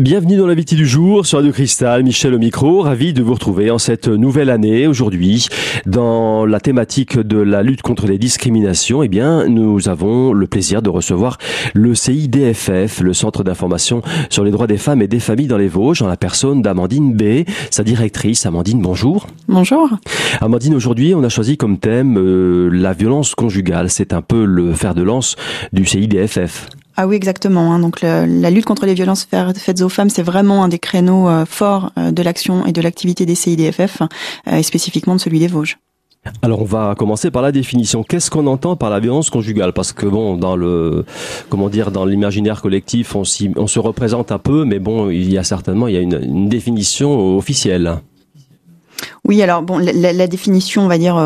Bienvenue dans l'invité du jour sur Radio Cristal, Michel au micro, ravi de vous retrouver en cette nouvelle année aujourd'hui dans la thématique de la lutte contre les discriminations. Eh bien, nous avons le plaisir de recevoir le CIDFF, le Centre d'information sur les droits des femmes et des familles dans les Vosges, en la personne d'Amandine B, sa directrice. Amandine, bonjour. Bonjour. Amandine, aujourd'hui, on a choisi comme thème euh, la violence conjugale. C'est un peu le fer de lance du CIDFF. Ah oui, exactement. Hein. Donc la lutte contre les violences faites aux femmes, c'est vraiment un des créneaux euh, forts euh, de l'action et de l'activité des CIDFF, euh, et spécifiquement de celui des Vosges. Alors on va commencer par la définition. Qu'est-ce qu'on entend par la violence conjugale? Parce que bon, dans le comment dire, dans l'imaginaire collectif, on, on, se représente un peu, mais bon, il y a certainement il y a une, une définition officielle. Oui, alors bon, la, la définition, on va dire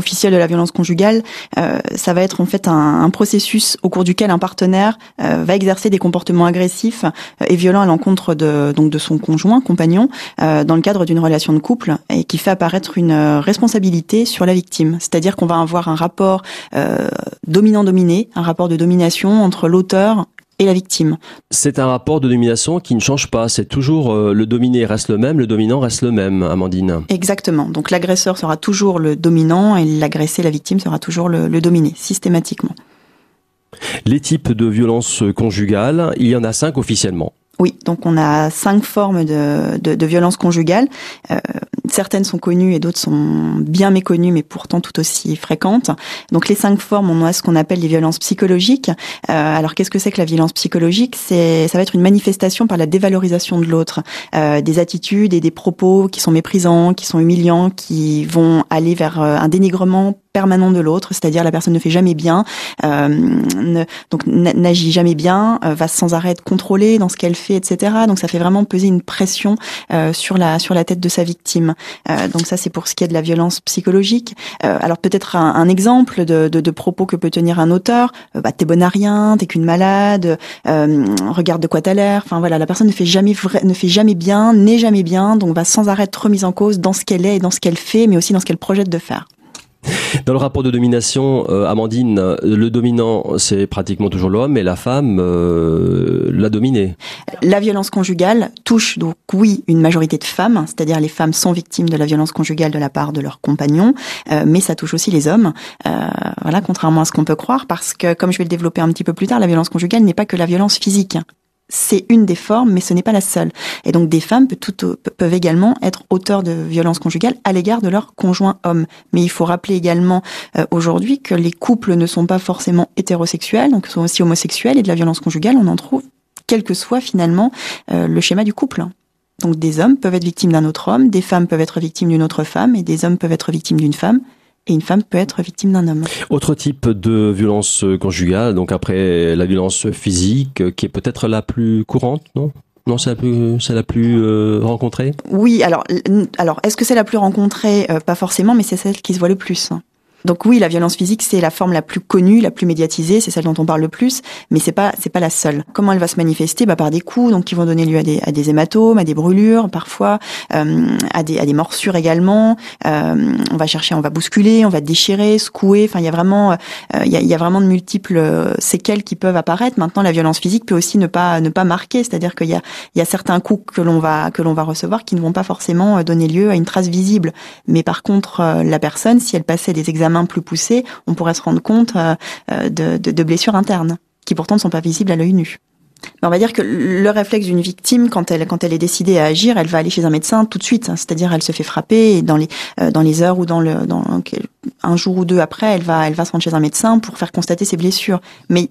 officielle de la violence conjugale, euh, ça va être en fait un, processus au cours duquel un partenaire euh, va exercer des comportements agressifs euh, et violents à l'encontre de donc de son conjoint, compagnon, dans le cadre d'une relation de couple et qui fait apparaître une responsabilité sur la victime. C'est-à-dire qu'on va avoir un rapport dominant-dominé, un rapport de domination entre l'auteur et la victime. C'est un rapport de domination qui ne change pas. C'est toujours euh, le dominé reste le même, le dominant reste le même, Amandine. Exactement. Donc l'agresseur sera toujours le dominant et l'agressé, la victime, sera toujours le, le dominé, systématiquement. Les types de violences conjugales, il y en a cinq officiellement. Oui, donc on a cinq formes de, de, de violence conjugale. Euh, certaines sont connues et d'autres sont bien méconnues, mais pourtant tout aussi fréquentes. Donc les cinq formes, on a ce qu'on appelle les violences psychologiques. Euh, alors qu'est-ce que c'est que la violence psychologique? C'est ça va être une manifestation par la dévalorisation de l'autre, euh, des attitudes et des propos qui sont méprisants, qui sont humiliants, qui vont aller vers euh, un dénigrement permanent de l'autre, c'est-à-dire la personne ne fait jamais bien, euh, donc n'agit jamais bien, euh, va sans arrêt être contrôlée dans ce qu'elle fait, etc. Donc ça fait vraiment peser une pression euh, sur la sur la tête de sa victime. Donc ça c'est pour ce qui est de la violence psychologique. Alors peut-être un, un, exemple de, propos que peut tenir un auteur bah t'es bon à rien, t'es qu'une malade, regarde de quoi t'as l'air. Enfin voilà, la personne ne fait jamais ne fait jamais bien, n'est jamais bien, donc va sans arrêt être remise en cause dans ce qu'elle est et dans ce qu'elle fait, mais aussi dans ce qu'elle projette de faire. Dans le rapport de domination, euh, Amandine, le dominant, c'est pratiquement toujours l'homme et la femme euh, l'a dominé. La violence conjugale touche donc, oui, une majorité de femmes, c'est-à-dire les femmes sont victimes de la violence conjugale de la part de leurs compagnons, euh, mais ça touche aussi les hommes, voilà, contrairement à ce qu'on peut croire, parce que, comme je vais le développer un petit peu plus tard, la violence conjugale n'est pas que la violence physique c'est une des formes, mais ce n'est pas la seule. Et donc des femmes peuvent, également être auteurs de violences conjugales à l'égard de leur conjoint homme. Mais il faut rappeler également euh, aujourd'hui que les couples ne sont pas forcément hétérosexuels, donc sont aussi homosexuels, et de la violence conjugale, on en trouve, quel que soit finalement euh, le schéma du couple. Donc des hommes peuvent être victimes d'un autre homme, des femmes peuvent être victimes d'une autre femme, et des hommes peuvent être victimes d'une femme, et une femme peut être victime d'un homme. Autre type de violence conjugale, donc après la violence physique, qui est peut-être la plus courante, non? Non, c'est la plus, c'est la plus euh, rencontrée? Oui, alors, alors, est-ce que c'est la plus rencontrée? Euh, Pas forcément, mais c'est celle qui se voit le plus. Donc oui, la violence physique, c'est la forme la plus connue, la plus médiatisée, c'est celle dont on parle le plus, mais c'est pas c'est pas la seule. Comment elle va se manifester? Bah, par des coups, donc qui vont donner lieu à des, à des hématomes, à des brûlures, parfois euh, à des à des morsures également. Euh, on va chercher, on va bousculer, on va déchirer, secouer. Enfin, il y a vraiment euh, il y, a, y, a, vraiment de multiples euh, séquelles qui peuvent apparaître. Maintenant, la violence physique peut aussi ne pas ne pas marquer, c'est-à-dire qu'il y a il y a certains coups que l'on va que l'on va recevoir qui ne vont pas forcément euh, donner lieu à une trace visible. Mais par contre, la personne, si elle passait des examens main plus poussée, on pourrait se rendre compte euh, euh, de, de, blessures internes qui pourtant ne sont pas visibles à l'œil nu. On va dire que le réflexe d'une victime, quand elle quand elle est décidée à agir, elle va aller chez un médecin tout de suite. Hein. C'est-à-dire, elle se fait frapper et dans les euh, dans les heures ou dans le dans un jour ou deux après, elle va elle va se rendre chez un médecin pour faire constater ses blessures. Mais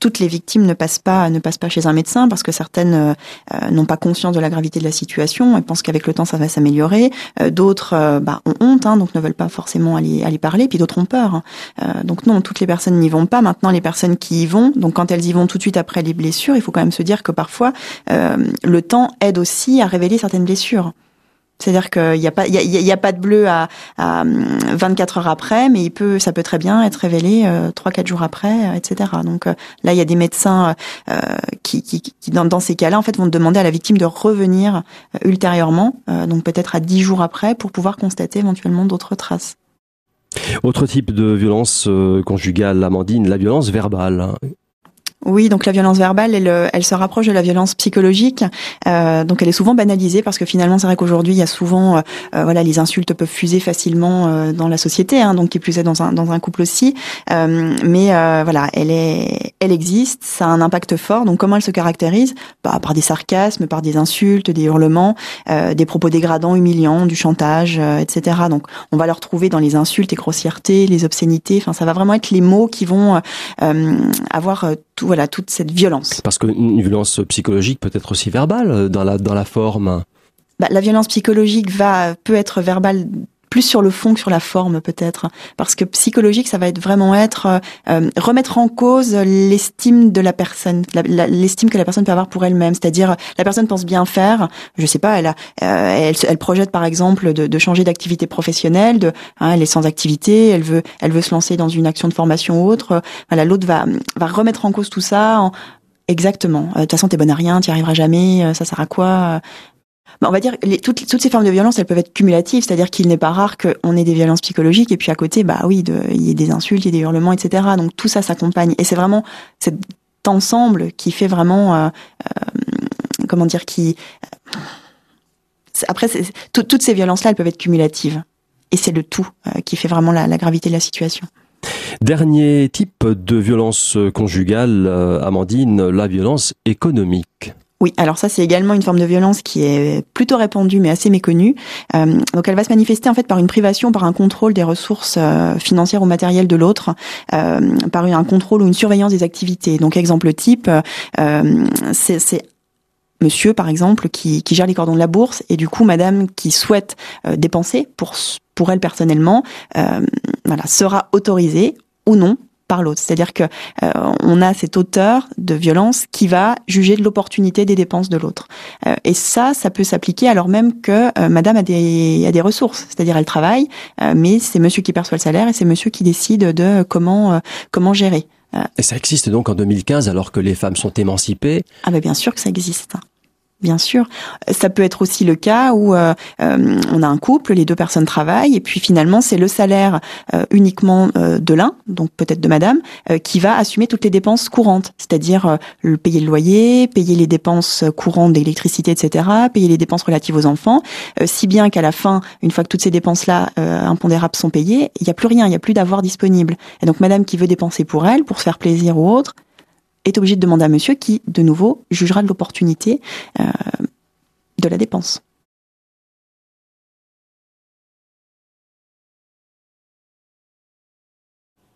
toutes les victimes ne passent pas ne passent pas chez un médecin parce que certaines euh, euh, n'ont pas conscience de la gravité de la situation et pensent qu'avec le temps ça va s'améliorer. Euh, d'autres bah, ont honte, hein, donc ne veulent pas forcément aller, aller parler. Puis d'autres ont peur. Hein. donc non, toutes les personnes n'y vont pas. Maintenant, les personnes qui y vont, donc quand elles y vont tout de suite après les blessures, il faut quand même se dire que parfois le temps aide aussi à révéler certaines blessures. C'est-à-dire qu'il n'y a pas, y a, pas de bleu à, à, 24 heures après, mais ça peut très bien être révélé euh, trois, 4 jours après, euh, etc. Donc euh, là, il y a des médecins qui, dans, ces cas-là, en fait, vont demander à la victime de revenir ultérieurement, donc peut-être à 10 jours après, pour pouvoir constater éventuellement d'autres traces. Autre type de violence conjugale, Amandine, la violence verbale. Oui, donc la violence verbale, elle, euh, elle se rapproche de la violence psychologique. Euh, donc elle est souvent banalisée parce que finalement, c'est vrai qu'aujourd'hui, il y a souvent, euh, voilà, les insultes peuvent fuser facilement dans la société, hein, donc qui plus est dans un dans un couple aussi. mais voilà, elle est, elle existe, ça a un impact fort. Donc comment elle se caractérise? Bah, Par des sarcasmes, par des insultes, des hurlements, des propos dégradants, humiliants, du chantage, etc. Donc on va le retrouver dans les insultes et grossièretés, les obscénités. Enfin, ça va vraiment être les mots qui vont avoir tout voilà toute cette violence. Parce qu'une violence psychologique peut être aussi verbale euh, dans la dans la forme. Bah, la violence psychologique va peut être verbale plus sur le fond que sur la forme peut-être parce que psychologique ça va être vraiment être euh, euh, remettre en cause l'estime de la personne l'estime que la personne peut avoir pour elle-même c'est-à-dire la personne pense bien faire je sais pas elle a euh, elle, projette par exemple de, de changer d'activité professionnelle de hein, elle est sans activité elle veut elle veut se lancer dans une action de formation ou autre voilà l'autre va va remettre en cause tout ça en, Exactement. De toute façon, t'es bonne à rien, t'y arriveras jamais. Ça sert à quoi on va dire les, toutes, toutes ces formes de violence, elles peuvent être cumulatives, c'est-à-dire qu'il n'est pas rare qu'on ait des violences psychologiques et puis à côté, bah oui, il y ait des insultes, il y ait des hurlements, etc. Donc tout ça s'accompagne et c'est vraiment cet ensemble qui fait vraiment, euh, euh, comment dire, qui après toutes ces violences-là, elles peuvent être cumulatives et c'est le tout euh, qui fait vraiment la gravité de la situation. Dernier type de violence conjugale, Amandine, la violence économique. Oui, alors ça c'est également une forme de violence qui est plutôt répandue mais assez méconnue. Euh, donc elle va se manifester en fait par une privation, par un contrôle des ressources euh, financières ou matérielles de l'autre, euh, par un contrôle ou une surveillance des activités. Donc exemple type, euh, c'est monsieur par exemple qui, qui, gère les cordons de la bourse et du coup madame qui souhaite dépenser pour pour elle personnellement, voilà sera autorisée ou non par l'autre. C'est-à-dire que euh, on a cet auteur de violence qui va juger de l'opportunité des dépenses de l'autre. Euh, et ça, ça peut s'appliquer alors même que euh, Madame a des, a des ressources. C'est-à-dire elle travaille, mais c'est Monsieur qui perçoit le salaire et c'est Monsieur qui décide de comment comment gérer. Et ça existe donc en 2015 alors que les femmes sont émancipées? Ah ben bien sûr que ça existe. Bien sûr, ça peut être aussi le cas où euh, euh, on a un couple, les deux personnes travaillent et puis finalement c'est le salaire euh, uniquement de l'un, donc peut-être de madame, qui va assumer toutes les dépenses courantes, c'est-à-dire payer le loyer, payer les dépenses courantes d'électricité, etc., payer les dépenses relatives aux enfants, si bien qu'à la fin, une fois que toutes ces dépenses-là impondérables sont payées, il n'y a plus rien, il n'y a plus d'avoir disponible. Et donc madame qui veut dépenser pour elle, pour se faire plaisir ou autre, est obligé de demander à monsieur qui, de nouveau, jugera de l'opportunité euh, de la dépense.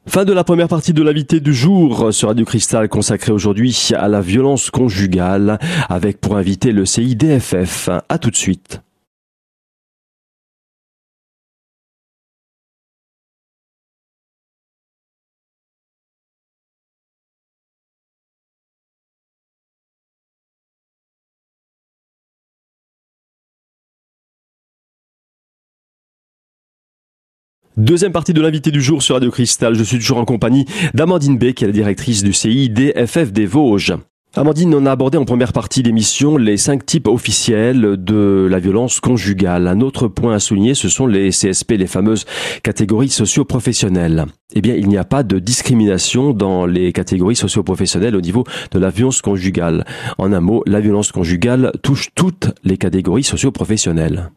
Fin de la première partie de l'invité du jour sur Radio Cristal consacrée aujourd'hui à la violence conjugale avec pour invité le CIDFF. À tout de suite. Deuxième partie de l'invité du jour sur Radio Cristal. Je suis toujours en compagnie d'Amandine B, qui est la directrice du CIDFF des Vosges. Amandine, on a abordé en première partie d'émission les cinq types officiels de la violence conjugale. Un autre point à souligner, ce sont les CSP, les fameuses catégories socio-professionnelles. Eh bien, il n'y a pas de discrimination dans les catégories socio-professionnelles au niveau de la violence conjugale. En un mot, la violence conjugale touche toutes les catégories socio-professionnelles.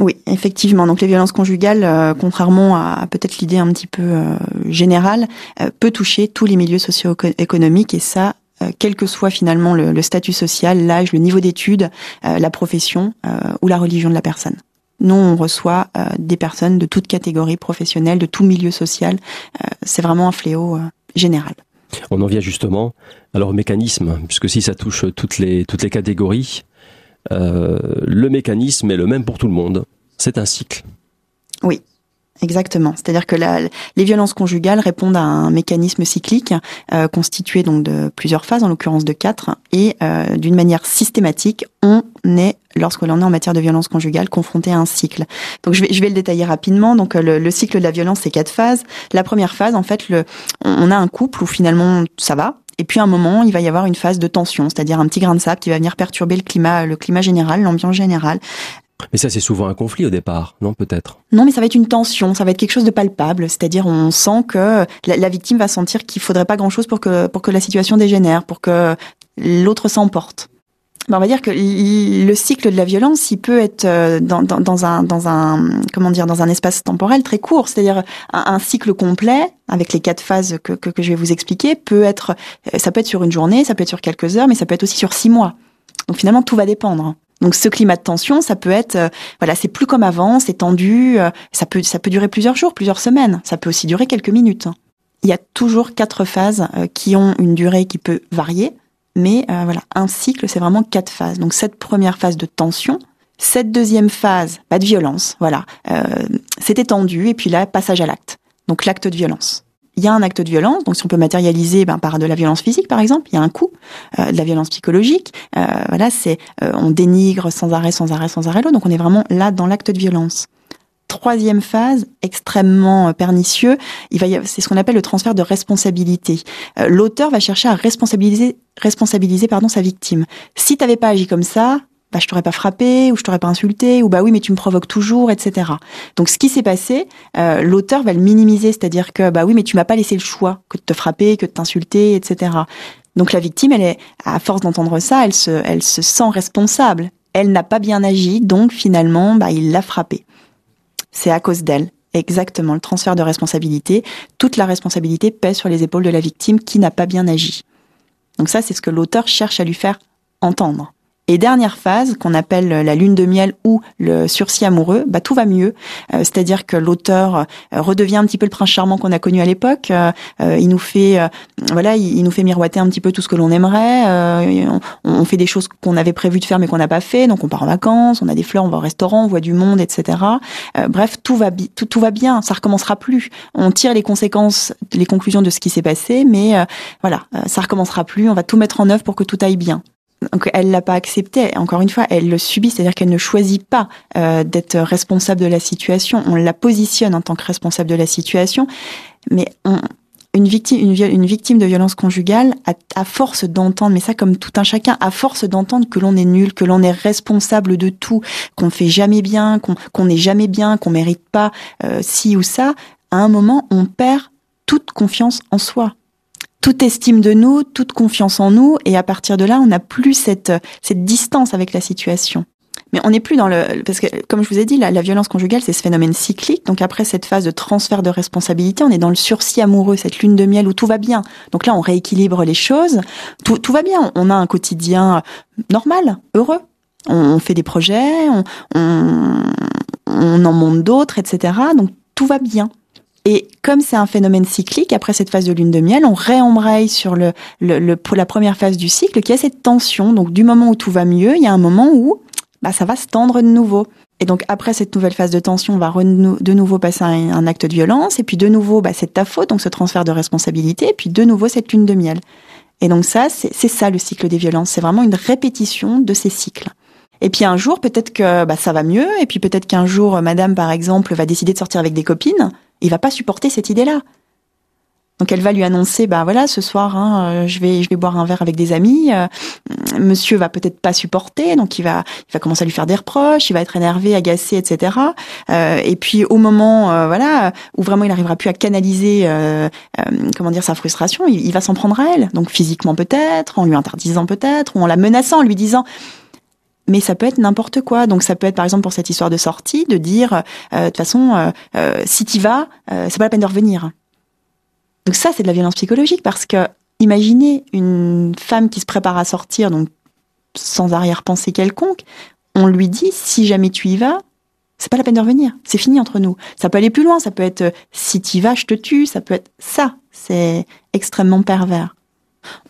Oui, effectivement. Donc les violences conjugales, euh, contrairement à, peut-être l'idée un petit peu euh, générale, euh, peut toucher tous les milieux socio-économiques et ça, quel que soit finalement le, statut social, l'âge, le niveau d'études, la profession ou la religion de la personne. Nous, on reçoit des personnes de toute catégorie professionnelle, de tout milieu social. C'est vraiment un fléau général. On en vient justement alors au mécanisme, puisque si ça touche toutes les toutes les catégories, euh, le mécanisme est le même pour tout le monde. C'est un cycle. Oui, Exactement. C'est-à-dire que les violences conjugales répondent à un mécanisme cyclique euh, constitué donc de plusieurs phases, en l'occurrence de quatre, et euh, d'une manière systématique, on est lorsque l'on est en matière de violence conjugale confronté à un cycle. Donc je vais, je vais le détailler rapidement. Donc le, le cycle de la violence, c'est quatre phases. La première phase, en fait, le, on a un couple où finalement ça va, et puis à un moment, il va y avoir une phase de tension, c'est-à-dire un petit grain de sable qui va venir perturber le climat, le climat général, l'ambiance générale. Mais ça, c'est souvent un conflit au départ, non peut-être? Non, mais ça va être une tension, ça va être quelque chose de palpable. C'est-à-dire, on sent que la, victime va sentir qu'il faudrait pas grand-chose pour que pour que la situation dégénère, pour que l'autre s'emporte. Ben, on va dire que le cycle de la violence, il peut être euh, dans, un, dans un, comment dire, dans un espace temporel très court. C'est-à-dire un, cycle complet avec les quatre phases que, je vais vous expliquer peut être, euh, ça peut être sur une journée, ça peut être sur quelques heures, mais ça peut être aussi sur six mois. Donc finalement, tout va dépendre. Donc ce climat de tension, ça peut être, euh, voilà, c'est plus comme avant, c'est tendu, ça peut, ça peut durer plusieurs jours, plusieurs semaines, ça peut aussi durer quelques minutes. Il y a toujours quatre phases qui ont une durée qui peut varier mais euh, voilà, un cycle, c'est vraiment quatre phases. Donc cette première phase de tension, cette deuxième phase, pas de violence, voilà, euh, c'était tendu, et puis là, passage à l'acte. Donc l'acte de violence. Il y a un acte de violence, donc si on peut matérialiser ben, par de la violence physique, par exemple, il y a un coup, euh, de la violence psychologique. Euh, voilà, c'est on dénigre sans arrêt, sans arrêt, sans arrêt Donc on est vraiment là dans l'acte de violence troisième phase extrêmement euh, pernicieux, il va c'est ce qu'on appelle le transfert de responsabilité. Euh, l'auteur va chercher à responsabiliser responsabiliser pardon sa victime. Si t'avais pas agi comme ça, bah je t'aurais pas frappé ou je t'aurais pas insulté ou bah oui mais tu me provoques toujours etc. Donc ce qui s'est passé, euh, l'auteur va le minimiser, c'est-à-dire que bah oui mais tu m'as pas laissé le choix que de te frapper, que de t'insulter etc. Donc la victime elle est à force d'entendre ça, elle se elle se sent responsable. Elle n'a pas bien agi donc finalement bah il l'a frappé c'est à cause d'elle. Exactement, le transfert de responsabilité. Toute la responsabilité pèse sur les épaules de la victime qui n'a pas bien agi. Donc ça, c'est ce que l'auteur cherche à lui faire entendre. Et dernière phase, qu'on appelle la lune de miel ou le sursis amoureux, bah tout va mieux. Euh, c'est-à-dire que l'auteur euh, redevient un petit peu le prince charmant qu'on a connu à l'époque. Euh, il nous fait, voilà, il, nous fait miroiter un petit peu tout ce que l'on aimerait. On, fait des choses qu'on avait prévu de faire mais qu'on n'a pas fait. Donc on part en vacances, on a des fleurs, on va au restaurant, on voit du monde, etc. bref, tout va tout, tout va bien. Ça recommencera plus. On tire les conséquences, les conclusions de ce qui s'est passé, mais voilà, ça recommencera plus. On va tout mettre en œuvre pour que tout aille bien. Donc elle l'a pas accepté. Encore une fois, elle le subit, c'est-à-dire qu'elle ne choisit pas euh, d'être responsable de la situation. On la positionne en tant que responsable de la situation, mais une victime, de violence conjugale, à, force d'entendre, mais ça comme tout un chacun, à force d'entendre que l'on est nul, que l'on est responsable de tout, qu'on fait jamais bien, qu'on n'est jamais bien, qu'on mérite pas euh, ci ou ça, à un moment, on perd toute confiance en soi toute estime de nous, toute confiance en nous, et à partir de là, on n'a plus cette, cette distance avec la situation. Mais on n'est plus dans le parce que comme je vous ai dit, la, la violence conjugale, c'est ce phénomène cyclique. Donc après cette phase de transfert de responsabilité, on est dans le sursis amoureux, cette lune de miel où tout va bien. Donc là, on rééquilibre les choses, tout, tout va bien. On a un quotidien normal, heureux. On, fait des projets, on, on, on en monte d'autres, etc. Donc tout va bien. Et comme c'est un phénomène cyclique, après cette phase de lune de miel, on réembraye sur le, le, pour la première phase du cycle qui a cette tension. Donc du moment où tout va mieux, il y a un moment où bah, ça va se tendre de nouveau. Et donc après cette nouvelle phase de tension, on va de nouveau passer à un, acte de violence, et puis de nouveau, bah, c'est ta faute, donc ce transfert de responsabilité, et puis de nouveau cette lune de miel. Et donc ça, c'est ça le cycle des violences. C'est vraiment une répétition de ces cycles. Et puis un jour, peut-être que bah, ça va mieux, et puis peut-être qu'un jour, Madame, par exemple, va décider de sortir avec des copines, il va pas supporter cette idée-là. Donc elle va lui annoncer, bah voilà, ce soir, hein, euh, je vais, je vais boire un verre avec des amis. Euh, monsieur va peut-être pas supporter, donc il va, il va commencer à lui faire des reproches, il va être énervé, agacé, etc. Euh, et puis au moment, voilà, où vraiment il n'arrivera plus à canaliser, comment dire, sa frustration, il, il va s'en prendre à elle. Donc physiquement peut-être, en lui interdisant peut-être, ou en la menaçant, en lui disant, mais ça peut être n'importe quoi. Donc ça peut être par exemple pour cette histoire de sortie, de dire euh, de toute façon, euh, euh, si t'y vas, c'est pas la peine de revenir. Donc ça, c'est de la violence psychologique parce que imaginez une femme qui se prépare à sortir, sans arrière-pensée quelconque, on lui dit si jamais tu y vas, c'est pas la peine de revenir, c'est fini entre nous. Ça peut aller plus loin, ça peut être si t'y vas, je te tue, ça peut être ça. C'est extrêmement pervers.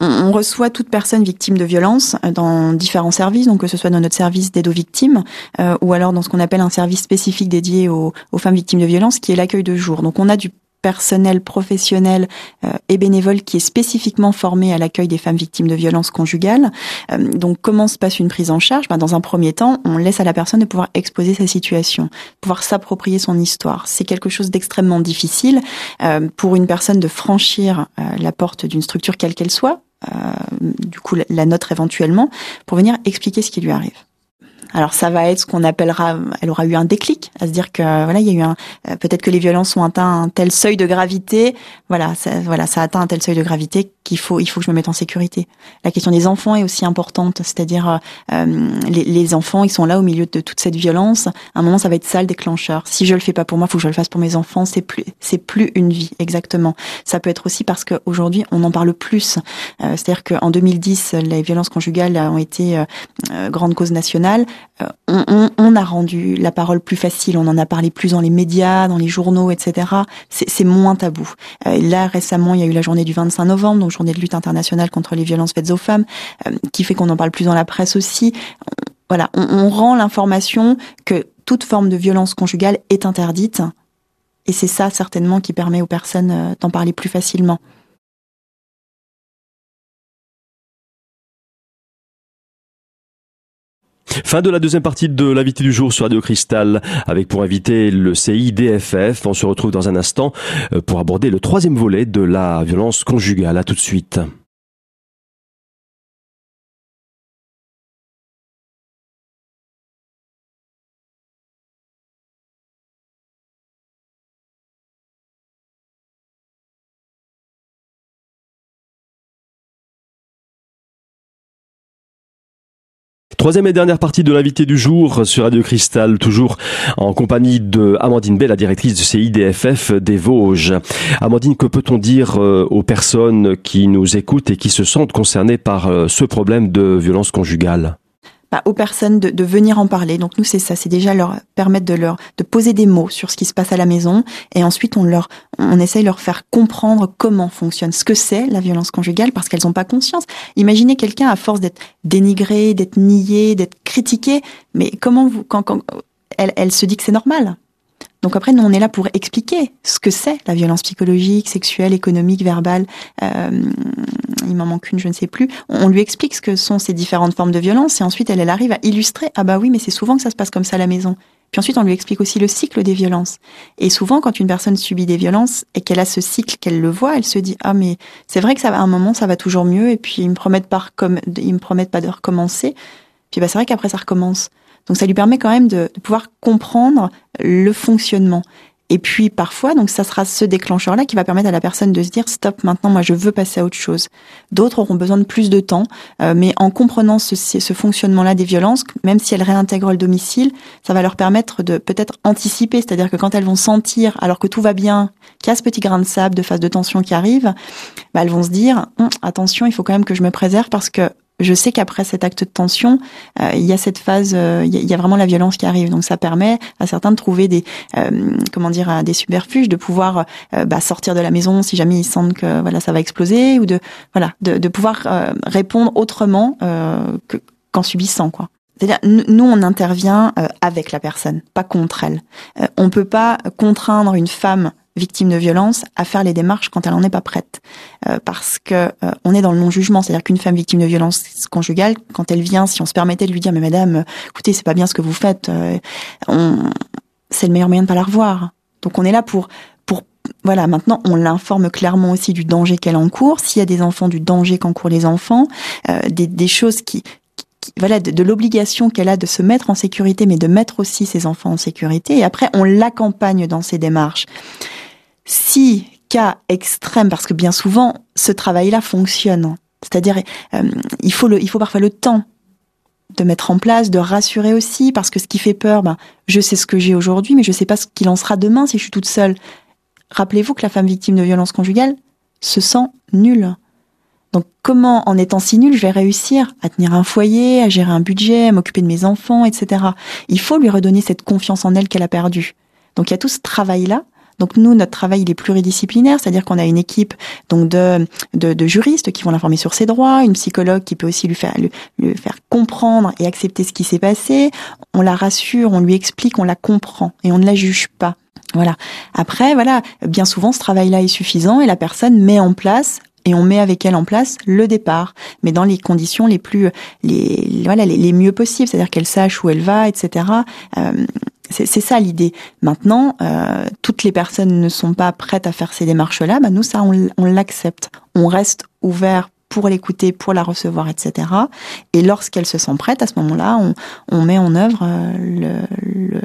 On, reçoit toute personne victime de violence euh, dans différents services, donc que ce soit dans notre service d'aide aux victimes euh, ou alors dans ce qu'on appelle un service spécifique dédié aux, femmes victimes de violence, qui est l'accueil de jour. Donc on a du personnel professionnel euh, et bénévole qui est spécifiquement formé à l'accueil des femmes victimes de violences conjugales. Euh, donc comment se passe une prise en charge? Ben, Dans un premier temps, on laisse à la personne de pouvoir exposer sa situation, pouvoir s'approprier son histoire. C'est quelque chose d'extrêmement difficile euh, pour une personne de franchir la porte d'une structure quelle qu'elle soit, du coup la nôtre éventuellement, pour venir expliquer ce qui lui arrive. Alors ça va être ce qu'on appellera, elle aura eu un déclic, à se dire que voilà, il y a eu un, euh, peut-être que les violences ont atteint un tel seuil de gravité, voilà, ça, voilà, ça a atteint un tel seuil de gravité qu'il faut, il faut que je me mette en sécurité. La question des enfants est aussi importante, c'est-à-dire euh, les, les, enfants, ils sont là au milieu de toute cette violence. À un moment, ça va être ça le déclencheur. Si je le fais pas pour moi, faut que je le fasse pour mes enfants. C'est plus, c'est plus une vie, exactement. Ça peut être aussi parce qu'aujourd'hui, on en parle plus. Euh, c'est-à-dire qu'en 2010, les violences conjugales ont été euh, euh, grande cause nationale. On, on, on, a rendu la parole plus facile. On en a parlé plus dans les médias, dans les journaux, etc. C'est moins tabou. là, récemment, il y a eu la journée du 25 novembre, journée de lutte internationale contre les violences faites aux femmes, qui fait qu'on en parle plus dans la presse aussi. Voilà, on, on rend l'information que toute forme de violence conjugale est interdite. Et c'est ça certainement qui permet aux personnes d'en parler plus facilement. Fin de la deuxième partie de l'invité du jour sur Radio Cristal avec pour invité le CIDFF. On se retrouve dans un instant euh, pour aborder le troisième volet de la violence conjugale. À tout de suite. Troisième et dernière partie de l'invité du jour sur Radio Cristal, toujours en compagnie de Amandine Bay, la directrice du CIDFF des Vosges. Amandine, que peut-on dire euh, aux personnes qui nous écoutent et qui se sentent concernées par euh, ce problème de violence conjugale? Bah, aux personnes de, de, venir en parler. Donc nous c'est ça, c'est déjà leur permettre de leur de poser des mots sur ce qui se passe à la maison et ensuite on leur on essaye de leur faire comprendre comment fonctionne, ce que c'est la violence conjugale parce qu'elles n'ont pas conscience. Imaginez quelqu'un à force d'être dénigré, d'être nié, d'être critiqué, mais comment vous quand, quand elle, elle se dit que c'est normal donc après, nous, on est là pour expliquer ce que c'est la violence psychologique, sexuelle, économique, verbale. Euh, il m'en manque une, je ne sais plus. On lui explique ce que sont ces différentes formes de violence et ensuite, elle, elle arrive à illustrer. Ah bah oui, mais c'est souvent que ça se passe comme ça à la maison. Puis ensuite, on lui explique aussi le cycle des violences. Et souvent, quand une personne subit des violences et qu'elle a ce cycle, qu'elle le voit, elle se dit ah mais c'est vrai que ça à un moment, ça va toujours mieux. Et puis ils me promettent pas ils me promettent pas de recommencer. Puis bah c'est vrai qu'après ça recommence. Donc ça lui permet quand même de, de pouvoir comprendre le fonctionnement. Et puis parfois, donc ça sera ce déclencheur-là qui va permettre à la personne de se dire stop, maintenant moi je veux passer à autre chose. D'autres auront besoin de plus de temps, euh, mais en comprenant ce, ce fonctionnement-là des violences, même si elles réintègrent le domicile, ça va leur permettre de peut-être anticiper, c'est-à-dire que quand elles vont sentir, alors que tout va bien, qu'il y a ce petit grain de sable de phase de tension qui arrive, bah, elles vont se dire hum, attention, il faut quand même que je me préserve parce que je sais qu'après cet acte de tension, euh, il y a cette phase, euh, il, y a, vraiment la violence qui arrive. Donc ça permet à certains de trouver des, euh, comment dire, des subterfuges, de pouvoir bah, sortir de la maison si jamais ils sentent que voilà ça va exploser, ou de voilà de, de pouvoir répondre autrement qu'en subissant quoi. C'est-à-dire, nous, on intervient avec la personne, pas contre elle. on peut pas contraindre une femme victime de violence à faire les démarches quand elle n'en est pas prête, euh, parce que euh, on est dans le non-jugement, c'est-à-dire qu'une femme victime de violence conjugale, quand elle vient, si on se permettait de lui dire mais madame, écoutez, c'est pas bien ce que vous faites, euh, c'est le meilleur moyen de pas la revoir. Donc on est là pour voilà, maintenant on l'informe clairement aussi du danger qu'elle encourt, s'il y a des enfants, du danger qu'encourent les enfants, des, des choses qui, voilà, de, l'obligation qu'elle a de se mettre en sécurité, mais de mettre aussi ses enfants en sécurité. Et après, on l'accompagne dans ses démarches. Si cas extrême, parce que bien souvent, ce travail-là fonctionne. C'est-à-dire, euh, il faut parfois le temps de mettre en place, de rassurer aussi, parce que ce qui fait peur, ben, je sais ce que j'ai aujourd'hui, mais je sais pas ce qu'il en sera demain si je suis toute seule. Rappelez-vous que la femme victime de violence conjugale se sent nulle. Donc comment, en étant si nulle, je vais réussir à tenir un foyer, à gérer un budget, à m'occuper de mes enfants, etc. Il faut lui redonner cette confiance en elle qu'elle a perdue. Donc il y a tout ce travail-là donc nous, notre travail il est pluridisciplinaire, c'est-à-dire qu'on a une équipe donc de, de, de juristes qui vont l'informer sur ses droits, une psychologue qui peut aussi lui faire lui, lui faire comprendre et accepter ce qui s'est passé. On la rassure, on lui explique, on la comprend et on ne la juge pas. Voilà. Après, voilà, bien souvent ce travail-là est suffisant et la personne met en place et on met avec elle en place le départ, mais dans les conditions les plus les voilà les, les mieux possibles, c'est-à-dire qu'elle sache où elle va, etc. Euh, c'est ça l'idée. Maintenant, euh, toutes les personnes ne sont pas prêtes à faire ces démarches-là. Bah nous, ça, on, l'accepte. On reste ouvert pour l'écouter, pour la recevoir, etc. Et lorsqu'elle se sent prête, à ce moment-là, on, met en œuvre le, le,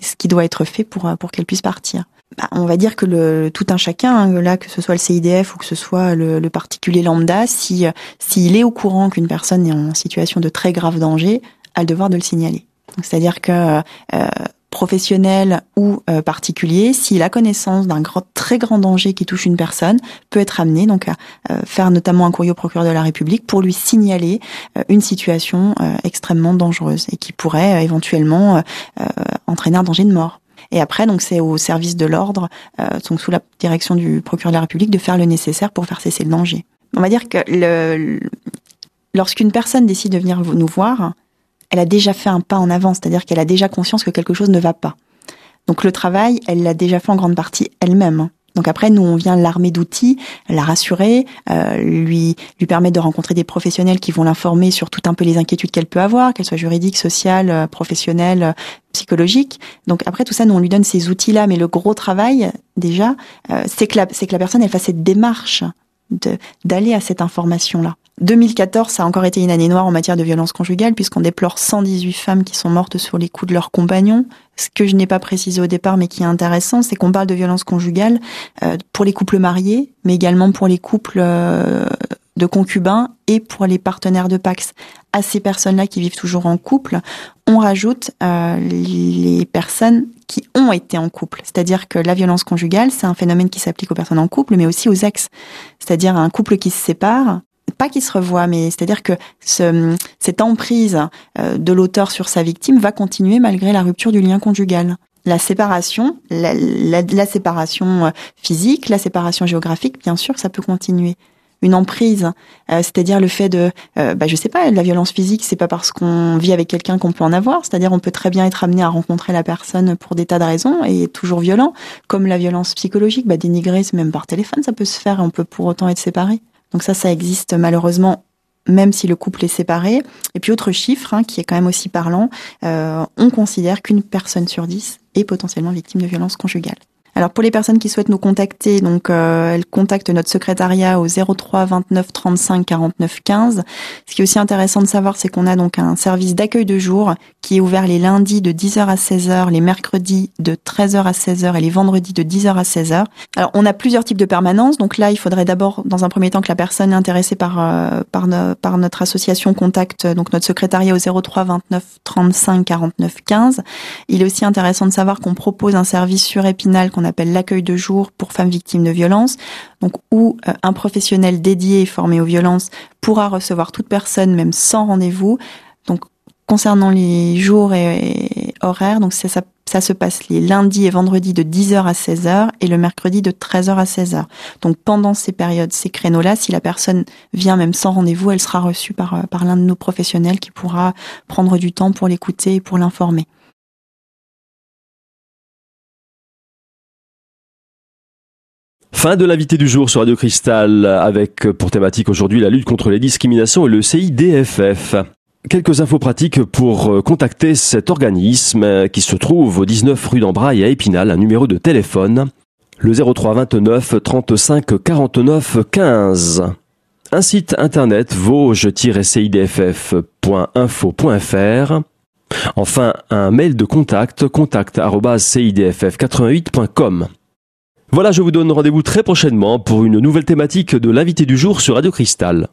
ce qui doit être fait pour, pour qu'elle puisse partir. Bah, on va dire que tout un chacun, hein, là que ce soit le CIDF ou que ce soit le, particulier lambda, si s'il est au courant qu'une personne est en situation de très grave danger, a le devoir de le signaler. C'est-à-dire que euh, professionnel ou euh, particulier, s'il a connaissance d'un grand, très grand danger qui touche une personne, peut être amené donc à euh, faire notamment un courrier au procureur de la République pour lui signaler euh, une situation extrêmement dangereuse et qui pourrait éventuellement entraîner un danger de mort. Et après, donc c'est au service de l'ordre, donc sous la direction du procureur de la République, de faire le nécessaire pour faire cesser le danger. On va dire que lorsqu'une personne décide de venir nous voir, elle a déjà fait un pas en avant, c'est-à-dire qu'elle a déjà conscience que quelque chose ne va pas. Donc le travail, elle l'a déjà fait en grande partie elle-même. Donc après, nous, on vient l'armer d'outils, la rassurer, euh, lui lui permettre de rencontrer des professionnels qui vont l'informer sur tout un peu les inquiétudes qu'elle peut avoir, qu'elles soient juridiques, sociales, euh, professionnelles, euh, psychologiques. Donc après tout ça, nous on lui donne ces outils-là, mais le gros travail déjà, c'est que la c'est que la personne elle fasse cette démarche d'aller à cette information-là. 2014, ça a encore été une année noire en matière de violence conjugale puisqu'on déplore 118 femmes qui sont mortes sur les coups de leurs compagnons. Ce que je n'ai pas précisé au départ mais qui est intéressant, c'est qu'on parle de violence conjugale euh, pour les couples mariés, mais également pour les couples euh, de concubins et pour les partenaires de Pax. À ces personnes-là qui vivent toujours en couple, on rajoute euh, les personnes qui ont été en couple. C'est-à-dire que la violence conjugale, c'est un phénomène qui s'applique aux personnes en couple, mais aussi aux ex. C'est-à-dire un couple qui se sépare, pas qui se revoit, mais c'est-à-dire que ce, cette emprise euh, de l'auteur sur sa victime va continuer malgré la rupture du lien conjugal. La séparation, la, séparation euh, physique, la séparation géographique, bien sûr, ça peut continuer. Une emprise, euh, c'est-à-dire le fait de, euh, bah, je sais pas, la violence physique, c'est pas parce qu'on vit avec quelqu'un qu'on peut en avoir, c'est-à-dire on peut très bien être amené à rencontrer la personne pour des tas de raisons et toujours violent, comme la violence psychologique, bah, dénigrer, même par téléphone, ça peut se faire, et on peut pour autant être séparé. Donc ça, ça existe malheureusement même si le couple est séparé. Et puis autre chiffre hein, qui est quand même aussi parlant, euh, on considère qu'une personne sur dix est potentiellement victime de violence conjugale. Alors pour les personnes qui souhaitent nous contacter, donc euh, elles contactent notre secrétariat au 03 29 35 49 15. Ce qui est aussi intéressant de savoir, c'est qu'on a donc un service d'accueil de jour qui est ouvert les lundis de 10h à 16h, les mercredis de 13h à 16h et les vendredis de 10h à 16h. Alors on a plusieurs types de permanence, donc là il faudrait d'abord dans un premier temps que la personne intéressée par euh, par, notre association contacte donc notre secrétariat au 03 29 35 49 15. Il est aussi intéressant de savoir qu'on propose un service sur Épinal appelle l'accueil de jour pour femmes victimes de violences, donc où euh, un professionnel dédié et formé aux violences pourra recevoir toute personne, même sans rendez-vous. Concernant les jours et, horaires, ça, se passe les lundis et vendredis de 10h à 16h et le mercredi de 13h à 16h. Donc pendant ces périodes, ces créneaux-là, si la personne vient même sans rendez-vous, elle sera reçue par, euh, par l'un de nos professionnels qui pourra prendre du temps pour l'écouter et pour l'informer. Fin de l'invité du jour sur Radio Cristal avec pour thématique aujourd'hui la lutte contre les discriminations et le CIDFF. Quelques infos pratiques pour contacter cet organisme qui se trouve au 19 rue d'Embraille à Épinal, un numéro de téléphone, le 03 29 35 49 15. Un site internet vosges-cidff.info.fr. Enfin, un mail de contact contact@cidff88.com. Voilà, je vous donne rendez-vous très prochainement pour une nouvelle thématique de l'invité du jour sur Radio Cristal.